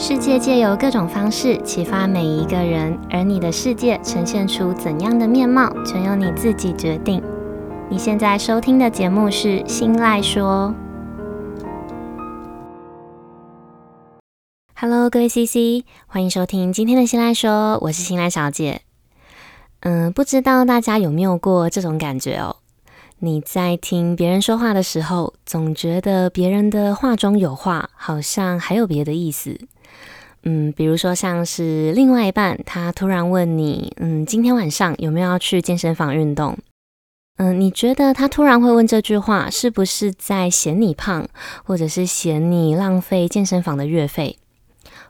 世界借由各种方式启发每一个人，而你的世界呈现出怎样的面貌，全由你自己决定。你现在收听的节目是《新赖说》。Hello，各位 CC，欢迎收听今天的《新赖说》，我是新赖小姐。嗯，不知道大家有没有过这种感觉哦？你在听别人说话的时候，总觉得别人的话中有话，好像还有别的意思。嗯，比如说像是另外一半，他突然问你，嗯，今天晚上有没有要去健身房运动？嗯，你觉得他突然会问这句话，是不是在嫌你胖，或者是嫌你浪费健身房的月费？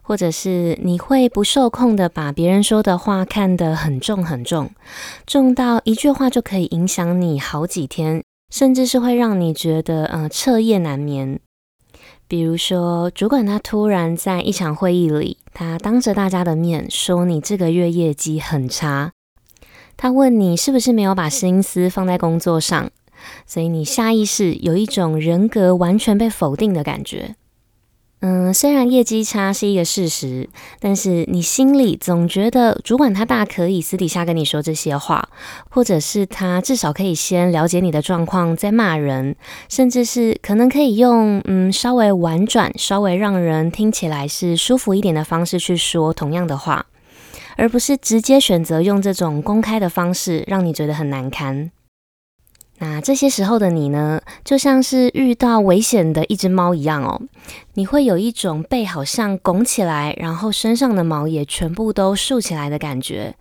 或者是你会不受控的把别人说的话看得很重很重，重到一句话就可以影响你好几天，甚至是会让你觉得呃彻夜难眠。比如说，主管他突然在一场会议里，他当着大家的面说你这个月业绩很差，他问你是不是没有把心思放在工作上，所以你下意识有一种人格完全被否定的感觉。嗯，虽然业绩差是一个事实，但是你心里总觉得主管他大可以私底下跟你说这些话，或者是他至少可以先了解你的状况再骂人，甚至是可能可以用嗯稍微婉转、稍微让人听起来是舒服一点的方式去说同样的话，而不是直接选择用这种公开的方式让你觉得很难堪。那这些时候的你呢，就像是遇到危险的一只猫一样哦，你会有一种背好像拱起来，然后身上的毛也全部都竖起来的感觉，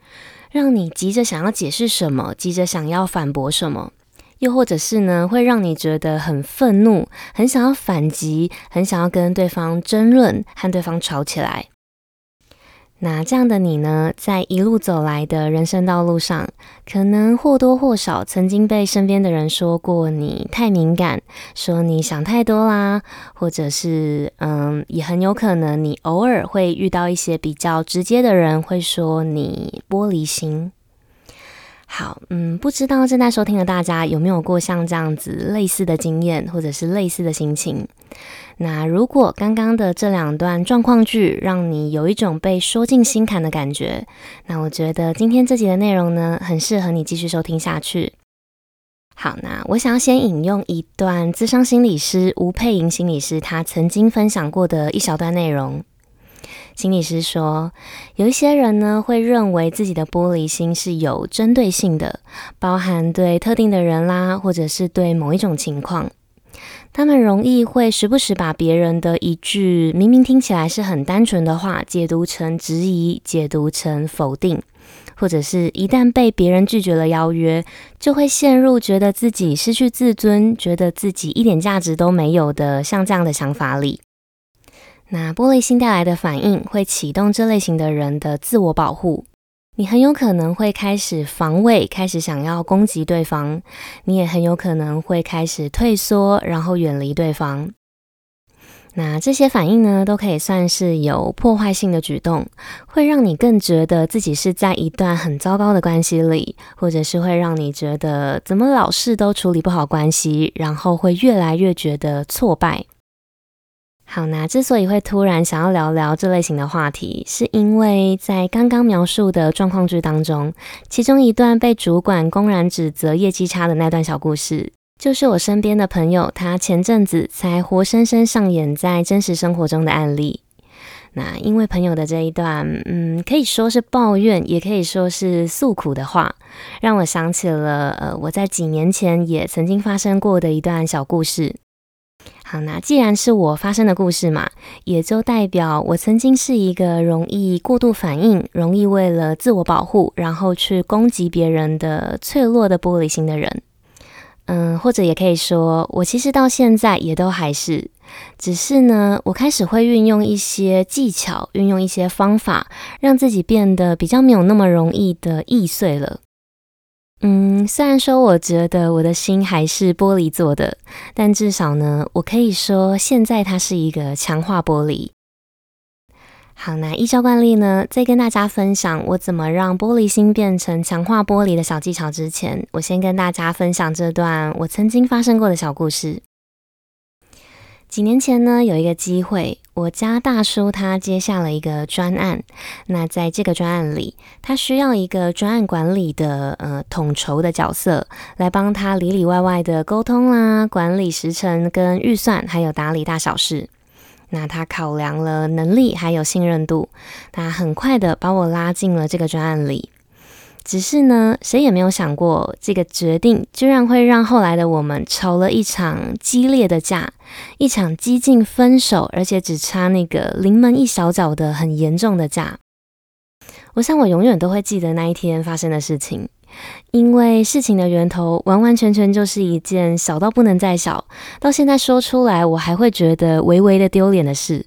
让你急着想要解释什么，急着想要反驳什么，又或者是呢，会让你觉得很愤怒，很想要反击，很想要跟对方争论，和对方吵起来。那这样的你呢，在一路走来的人生道路上，可能或多或少曾经被身边的人说过你太敏感，说你想太多啦，或者是嗯，也很有可能你偶尔会遇到一些比较直接的人，会说你玻璃心。好，嗯，不知道正在收听的大家有没有过像这样子类似的经验，或者是类似的心情？那如果刚刚的这两段状况剧让你有一种被说进心坎的感觉，那我觉得今天这集的内容呢，很适合你继续收听下去。好，那我想要先引用一段资深心理师吴佩莹心理师他曾经分享过的一小段内容。心理师说，有一些人呢，会认为自己的玻璃心是有针对性的，包含对特定的人啦，或者是对某一种情况。他们容易会时不时把别人的一句明明听起来是很单纯的话，解读成质疑，解读成否定，或者是一旦被别人拒绝了邀约，就会陷入觉得自己失去自尊，觉得自己一点价值都没有的像这样的想法里。那玻璃心带来的反应会启动这类型的人的自我保护，你很有可能会开始防卫，开始想要攻击对方，你也很有可能会开始退缩，然后远离对方。那这些反应呢，都可以算是有破坏性的举动，会让你更觉得自己是在一段很糟糕的关系里，或者是会让你觉得怎么老是都处理不好关系，然后会越来越觉得挫败。好，那之所以会突然想要聊聊这类型的话题，是因为在刚刚描述的状况剧当中，其中一段被主管公然指责业绩差的那段小故事，就是我身边的朋友他前阵子才活生生上演在真实生活中的案例。那因为朋友的这一段，嗯，可以说是抱怨，也可以说是诉苦的话，让我想起了呃，我在几年前也曾经发生过的一段小故事。好，那既然是我发生的故事嘛，也就代表我曾经是一个容易过度反应、容易为了自我保护，然后去攻击别人的脆弱的玻璃心的人。嗯，或者也可以说，我其实到现在也都还是，只是呢，我开始会运用一些技巧，运用一些方法，让自己变得比较没有那么容易的易碎了。嗯，虽然说我觉得我的心还是玻璃做的，但至少呢，我可以说现在它是一个强化玻璃。好，那依照惯例呢，在跟大家分享我怎么让玻璃心变成强化玻璃的小技巧之前，我先跟大家分享这段我曾经发生过的小故事。几年前呢，有一个机会，我家大叔他接下了一个专案。那在这个专案里，他需要一个专案管理的呃统筹的角色，来帮他里里外外的沟通啦、管理时程跟预算，还有打理大小事。那他考量了能力还有信任度，他很快的把我拉进了这个专案里。只是呢，谁也没有想过，这个决定居然会让后来的我们吵了一场激烈的架，一场几近分手，而且只差那个临门一小脚的很严重的架。我想我永远都会记得那一天发生的事情，因为事情的源头完完全全就是一件小到不能再小，到现在说出来我还会觉得微微的丢脸的事。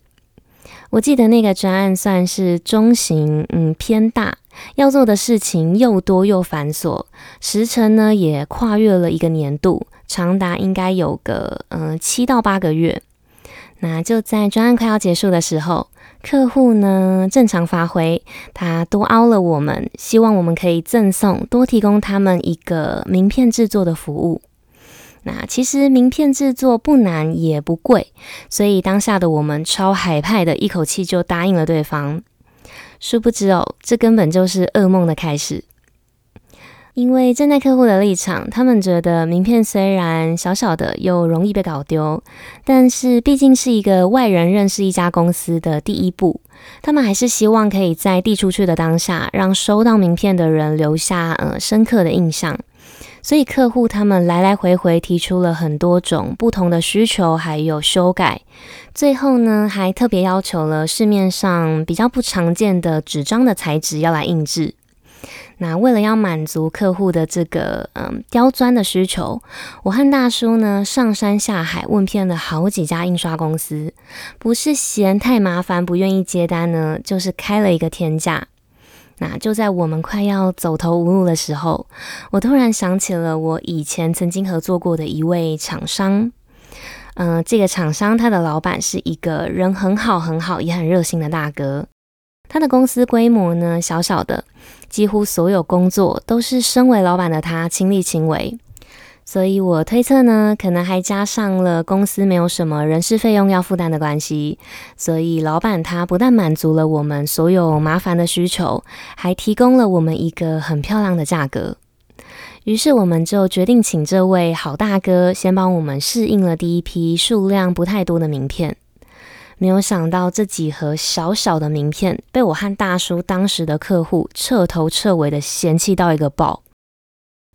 我记得那个专案算是中型，嗯，偏大。要做的事情又多又繁琐，时程呢也跨越了一个年度，长达应该有个嗯七到八个月。那就在专案快要结束的时候，客户呢正常发挥，他多凹了我们，希望我们可以赠送多提供他们一个名片制作的服务。那其实名片制作不难也不贵，所以当下的我们超海派的，一口气就答应了对方。殊不知哦，这根本就是噩梦的开始。因为站在客户的立场，他们觉得名片虽然小小的又容易被搞丢，但是毕竟是一个外人认识一家公司的第一步，他们还是希望可以在递出去的当下，让收到名片的人留下呃深刻的印象。所以客户他们来来回回提出了很多种不同的需求，还有修改。最后呢，还特别要求了市面上比较不常见的纸张的材质要来印制。那为了要满足客户的这个嗯刁钻的需求，我和大叔呢上山下海问遍了好几家印刷公司，不是嫌太麻烦不愿意接单呢，就是开了一个天价。那就在我们快要走投无路的时候，我突然想起了我以前曾经合作过的一位厂商。嗯、这个厂商他的老板是一个人很好很好也很热心的大哥。他的公司规模呢小小的，几乎所有工作都是身为老板的他亲力亲为。所以我推测呢，可能还加上了公司没有什么人事费用要负担的关系，所以老板他不但满足了我们所有麻烦的需求，还提供了我们一个很漂亮的价格。于是我们就决定请这位好大哥先帮我们试印了第一批数量不太多的名片。没有想到这几盒小小的名片被我和大叔当时的客户彻头彻尾的嫌弃到一个爆。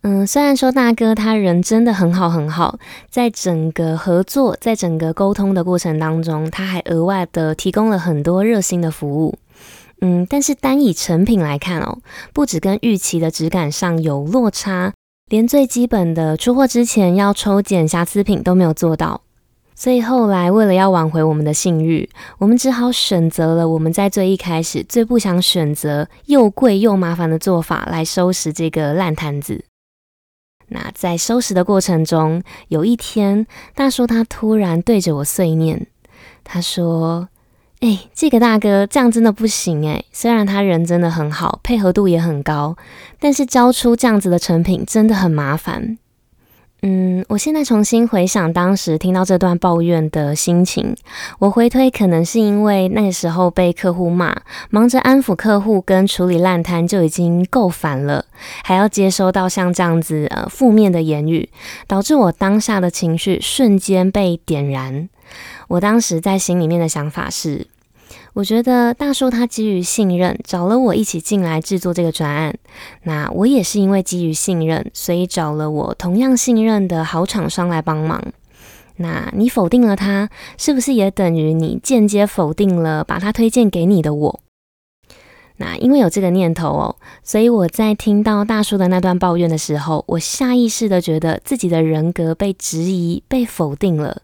嗯，虽然说大哥他人真的很好很好，在整个合作、在整个沟通的过程当中，他还额外的提供了很多热心的服务。嗯，但是单以成品来看哦，不止跟预期的质感上有落差，连最基本的出货之前要抽检瑕疵品都没有做到。所以后来为了要挽回我们的信誉，我们只好选择了我们在最一开始最不想选择又贵又麻烦的做法来收拾这个烂摊子。那在收拾的过程中，有一天，大叔他突然对着我碎念，他说：“哎、这个大哥这样真的不行哎，虽然他人真的很好，配合度也很高，但是交出这样子的成品真的很麻烦。”嗯，我现在重新回想当时听到这段抱怨的心情，我回推可能是因为那个时候被客户骂，忙着安抚客户跟处理烂摊就已经够烦了，还要接收到像这样子呃负面的言语，导致我当下的情绪瞬间被点燃。我当时在心里面的想法是。我觉得大叔他基于信任找了我一起进来制作这个专案，那我也是因为基于信任，所以找了我同样信任的好厂商来帮忙。那你否定了他，是不是也等于你间接否定了把他推荐给你的我？那因为有这个念头哦，所以我在听到大叔的那段抱怨的时候，我下意识的觉得自己的人格被质疑、被否定了。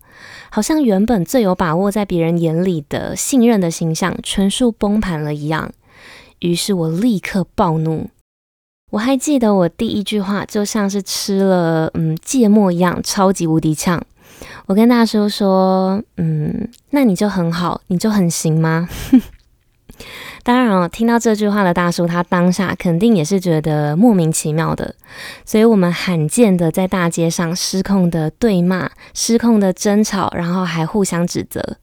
好像原本最有把握在别人眼里的信任的形象全数崩盘了一样，于是我立刻暴怒。我还记得我第一句话就像是吃了嗯芥末一样，超级无敌呛。我跟大叔说：“嗯，那你就很好，你就很行吗？” 当然哦，听到这句话的大叔，他当下肯定也是觉得莫名其妙的。所以，我们罕见的在大街上失控的对骂、失控的争吵，然后还互相指责。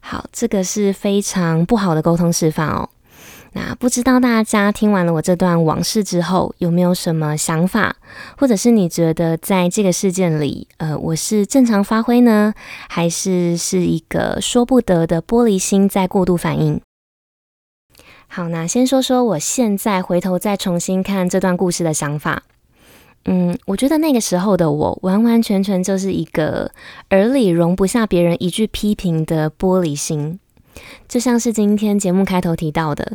好，这个是非常不好的沟通示范哦。那不知道大家听完了我这段往事之后，有没有什么想法，或者是你觉得在这个事件里，呃，我是正常发挥呢，还是是一个说不得的玻璃心在过度反应？好，那先说说我现在回头再重新看这段故事的想法。嗯，我觉得那个时候的我，完完全全就是一个耳里容不下别人一句批评的玻璃心。就像是今天节目开头提到的，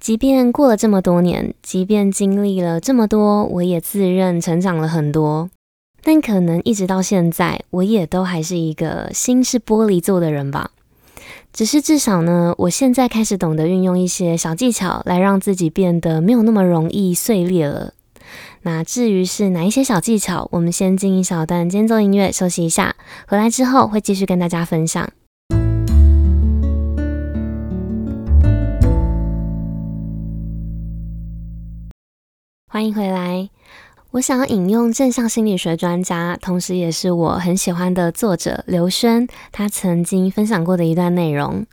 即便过了这么多年，即便经历了这么多，我也自认成长了很多，但可能一直到现在，我也都还是一个心是玻璃做的人吧。只是至少呢，我现在开始懂得运用一些小技巧，来让自己变得没有那么容易碎裂了。那至于是哪一些小技巧，我们先进一小段间奏音乐休息一下，回来之后会继续跟大家分享。欢迎回来。我想要引用正向心理学专家，同时也是我很喜欢的作者刘轩，他曾经分享过的一段内容。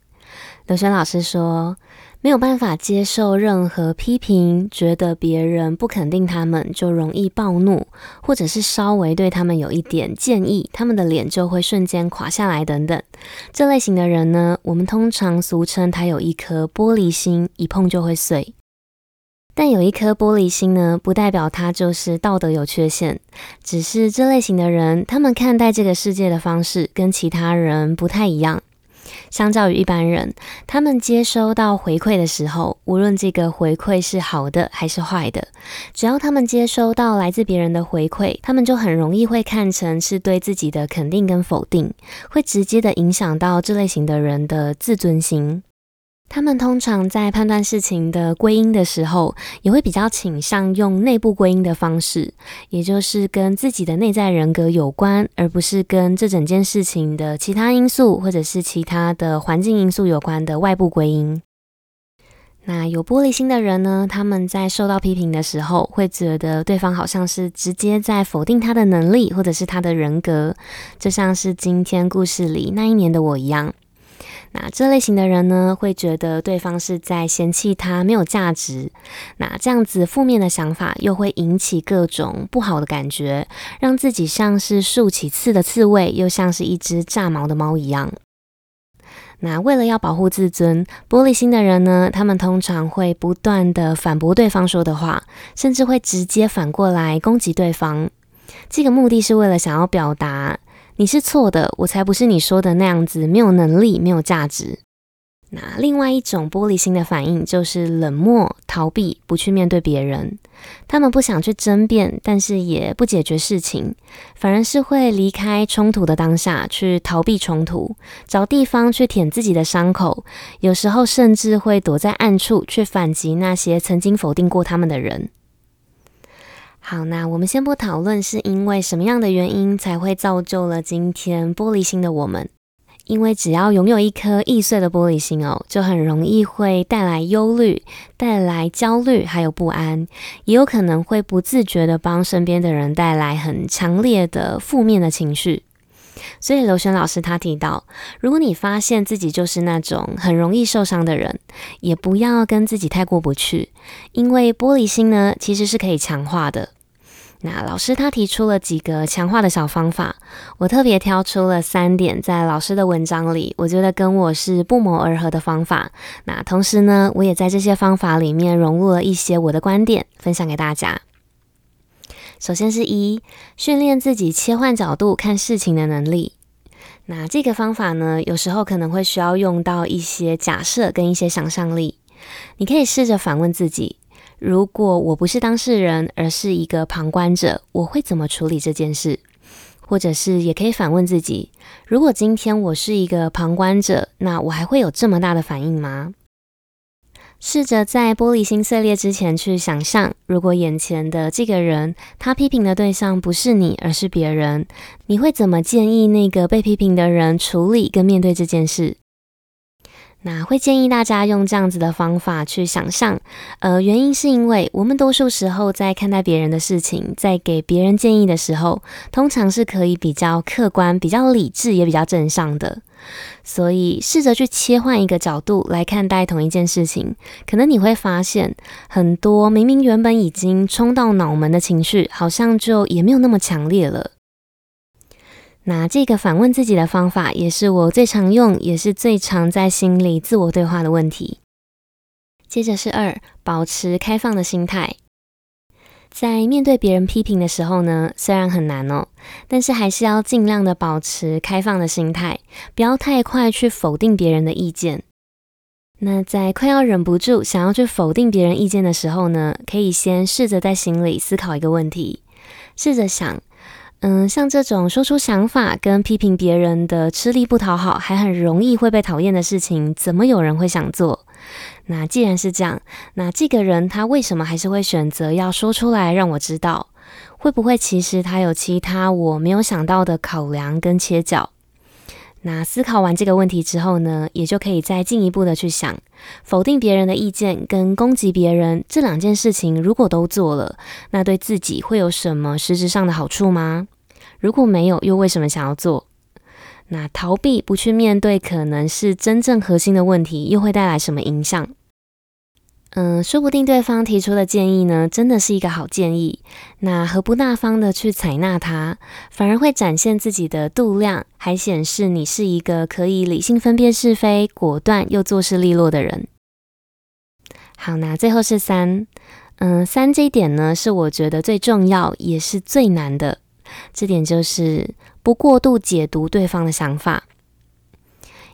刘轩老师说，没有办法接受任何批评，觉得别人不肯定他们，就容易暴怒，或者是稍微对他们有一点建议，他们的脸就会瞬间垮下来等等。这类型的人呢，我们通常俗称他有一颗玻璃心，一碰就会碎。但有一颗玻璃心呢，不代表他就是道德有缺陷，只是这类型的人，他们看待这个世界的方式跟其他人不太一样。相较于一般人，他们接收到回馈的时候，无论这个回馈是好的还是坏的，只要他们接收到来自别人的回馈，他们就很容易会看成是对自己的肯定跟否定，会直接的影响到这类型的人的自尊心。他们通常在判断事情的归因的时候，也会比较倾向用内部归因的方式，也就是跟自己的内在人格有关，而不是跟这整件事情的其他因素或者是其他的环境因素有关的外部归因。那有玻璃心的人呢，他们在受到批评的时候，会觉得对方好像是直接在否定他的能力或者是他的人格，就像是今天故事里那一年的我一样。那这类型的人呢，会觉得对方是在嫌弃他没有价值。那这样子负面的想法又会引起各种不好的感觉，让自己像是竖起刺的刺猬，又像是一只炸毛的猫一样。那为了要保护自尊，玻璃心的人呢，他们通常会不断的反驳对方说的话，甚至会直接反过来攻击对方。这个目的是为了想要表达。你是错的，我才不是你说的那样子，没有能力，没有价值。那另外一种玻璃心的反应就是冷漠、逃避，不去面对别人。他们不想去争辩，但是也不解决事情，反而是会离开冲突的当下，去逃避冲突，找地方去舔自己的伤口。有时候甚至会躲在暗处，去反击那些曾经否定过他们的人。好，那我们先不讨论是因为什么样的原因才会造就了今天玻璃心的我们，因为只要拥有一颗易碎的玻璃心哦，就很容易会带来忧虑、带来焦虑，还有不安，也有可能会不自觉的帮身边的人带来很强烈的负面的情绪。所以刘璇老师他提到，如果你发现自己就是那种很容易受伤的人，也不要跟自己太过不去，因为玻璃心呢其实是可以强化的。那老师他提出了几个强化的小方法，我特别挑出了三点，在老师的文章里，我觉得跟我是不谋而合的方法。那同时呢，我也在这些方法里面融入了一些我的观点，分享给大家。首先是一，训练自己切换角度看事情的能力。那这个方法呢，有时候可能会需要用到一些假设跟一些想象力。你可以试着反问自己。如果我不是当事人，而是一个旁观者，我会怎么处理这件事？或者是也可以反问自己：如果今天我是一个旁观者，那我还会有这么大的反应吗？试着在玻璃心碎裂之前去想象，如果眼前的这个人，他批评的对象不是你，而是别人，你会怎么建议那个被批评的人处理跟面对这件事？那会建议大家用这样子的方法去想象，呃，原因是因为我们多数时候在看待别人的事情，在给别人建议的时候，通常是可以比较客观、比较理智，也比较正向的。所以试着去切换一个角度来看待同一件事情，可能你会发现，很多明明原本已经冲到脑门的情绪，好像就也没有那么强烈了。那这个反问自己的方法，也是我最常用，也是最常在心里自我对话的问题。接着是二，保持开放的心态。在面对别人批评的时候呢，虽然很难哦，但是还是要尽量的保持开放的心态，不要太快去否定别人的意见。那在快要忍不住想要去否定别人意见的时候呢，可以先试着在心里思考一个问题，试着想。嗯，像这种说出想法跟批评别人的吃力不讨好，还很容易会被讨厌的事情，怎么有人会想做？那既然是这样，那这个人他为什么还是会选择要说出来让我知道？会不会其实他有其他我没有想到的考量跟切角？那思考完这个问题之后呢，也就可以再进一步的去想，否定别人的意见跟攻击别人这两件事情，如果都做了，那对自己会有什么实质上的好处吗？如果没有，又为什么想要做？那逃避不去面对，可能是真正核心的问题，又会带来什么影响？嗯，说不定对方提出的建议呢，真的是一个好建议。那何不大方的去采纳它，反而会展现自己的度量，还显示你是一个可以理性分辨是非、果断又做事利落的人。好，那最后是三，嗯，三这一点呢，是我觉得最重要，也是最难的。这点就是不过度解读对方的想法。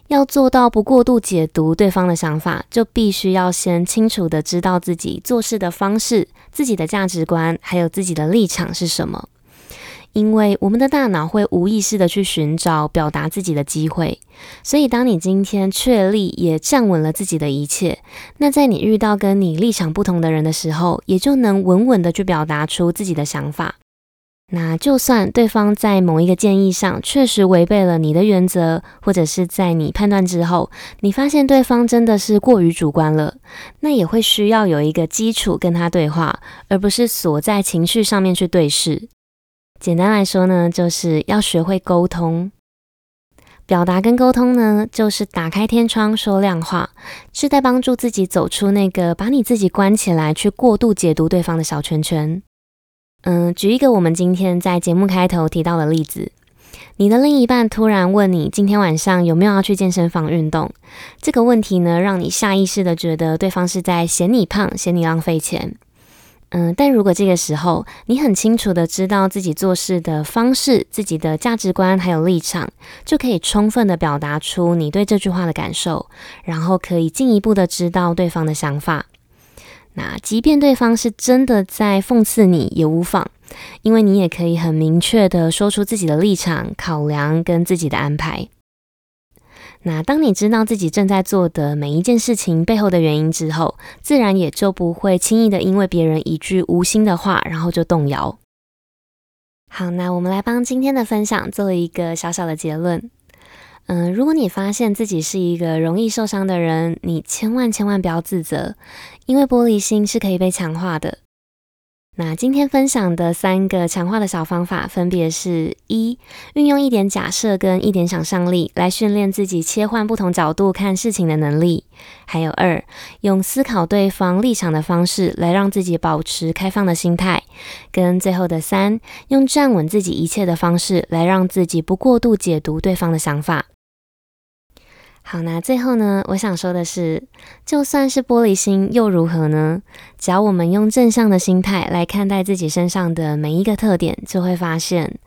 要做到不过度解读对方的想法，就必须要先清楚地知道自己做事的方式、自己的价值观，还有自己的立场是什么。因为我们的大脑会无意识地去寻找表达自己的机会，所以当你今天确立也站稳了自己的一切，那在你遇到跟你立场不同的人的时候，也就能稳稳地去表达出自己的想法。那就算对方在某一个建议上确实违背了你的原则，或者是在你判断之后，你发现对方真的是过于主观了，那也会需要有一个基础跟他对话，而不是锁在情绪上面去对视。简单来说呢，就是要学会沟通。表达跟沟通呢，就是打开天窗说亮话，是在帮助自己走出那个把你自己关起来去过度解读对方的小圈圈。嗯，举一个我们今天在节目开头提到的例子，你的另一半突然问你今天晚上有没有要去健身房运动，这个问题呢，让你下意识的觉得对方是在嫌你胖，嫌你浪费钱。嗯，但如果这个时候你很清楚的知道自己做事的方式、自己的价值观还有立场，就可以充分的表达出你对这句话的感受，然后可以进一步的知道对方的想法。那即便对方是真的在讽刺你也无妨，因为你也可以很明确的说出自己的立场、考量跟自己的安排。那当你知道自己正在做的每一件事情背后的原因之后，自然也就不会轻易的因为别人一句无心的话，然后就动摇。好，那我们来帮今天的分享做一个小小的结论。嗯，如果你发现自己是一个容易受伤的人，你千万千万不要自责，因为玻璃心是可以被强化的。那今天分享的三个强化的小方法，分别是：一、运用一点假设跟一点想象力来训练自己切换不同角度看事情的能力；还有二、用思考对方立场的方式来让自己保持开放的心态；跟最后的三、用站稳自己一切的方式来让自己不过度解读对方的想法。好，那最后呢，我想说的是，就算是玻璃心又如何呢？只要我们用正向的心态来看待自己身上的每一个特点，就会发现，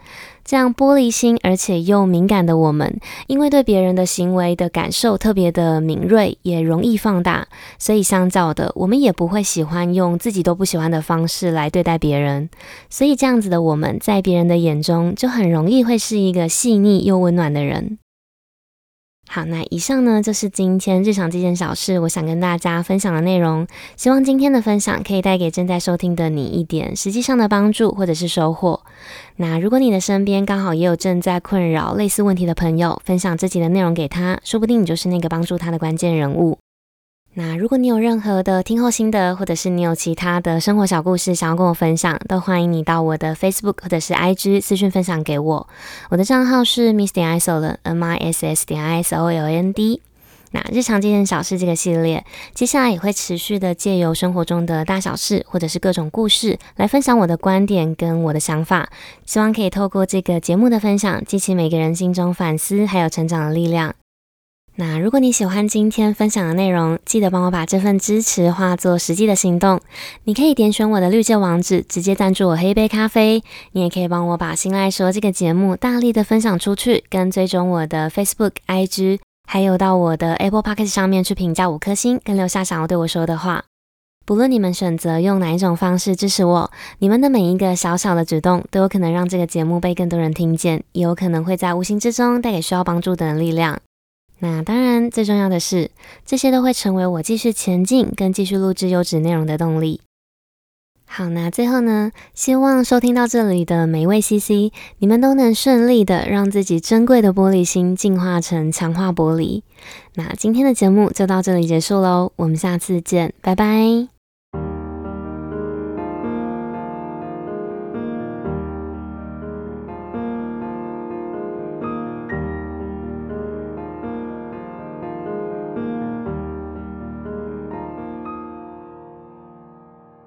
这样玻璃心而且又敏感的我们，因为对别人的行为的感受特别的敏锐，也容易放大，所以相较的，我们也不会喜欢用自己都不喜欢的方式来对待别人。所以这样子的我们在别人的眼中，就很容易会是一个细腻又温暖的人。好，那以上呢就是今天日常这件小事，我想跟大家分享的内容。希望今天的分享可以带给正在收听的你一点实际上的帮助或者是收获。那如果你的身边刚好也有正在困扰类似问题的朋友，分享自己的内容给他，说不定你就是那个帮助他的关键人物。那如果你有任何的听后心得，或者是你有其他的生活小故事想要跟我分享，都欢迎你到我的 Facebook 或者是 IG 私讯分享给我。我的账号是 Miss 点 Isoland，M I S S 点 I S O L N D。那日常这件小事这个系列，接下来也会持续的借由生活中的大小事，或者是各种故事，来分享我的观点跟我的想法。希望可以透过这个节目的分享，激起每个人心中反思还有成长的力量。那如果你喜欢今天分享的内容，记得帮我把这份支持化作实际的行动。你可以点选我的绿界网址，直接赞助我喝一杯咖啡。你也可以帮我把《心赖说》这个节目大力的分享出去，跟追踪我的 Facebook、IG，还有到我的 Apple Podcast 上面去评价五颗星，跟留下想要对我说的话。不论你们选择用哪一种方式支持我，你们的每一个小小的举动，都有可能让这个节目被更多人听见，也有可能会在无形之中带给需要帮助的人力量。那当然，最重要的是，这些都会成为我继续前进跟继续录制优质内容的动力。好，那最后呢，希望收听到这里的每一位 CC，你们都能顺利的让自己珍贵的玻璃心进化成强化玻璃。那今天的节目就到这里结束喽，我们下次见，拜拜。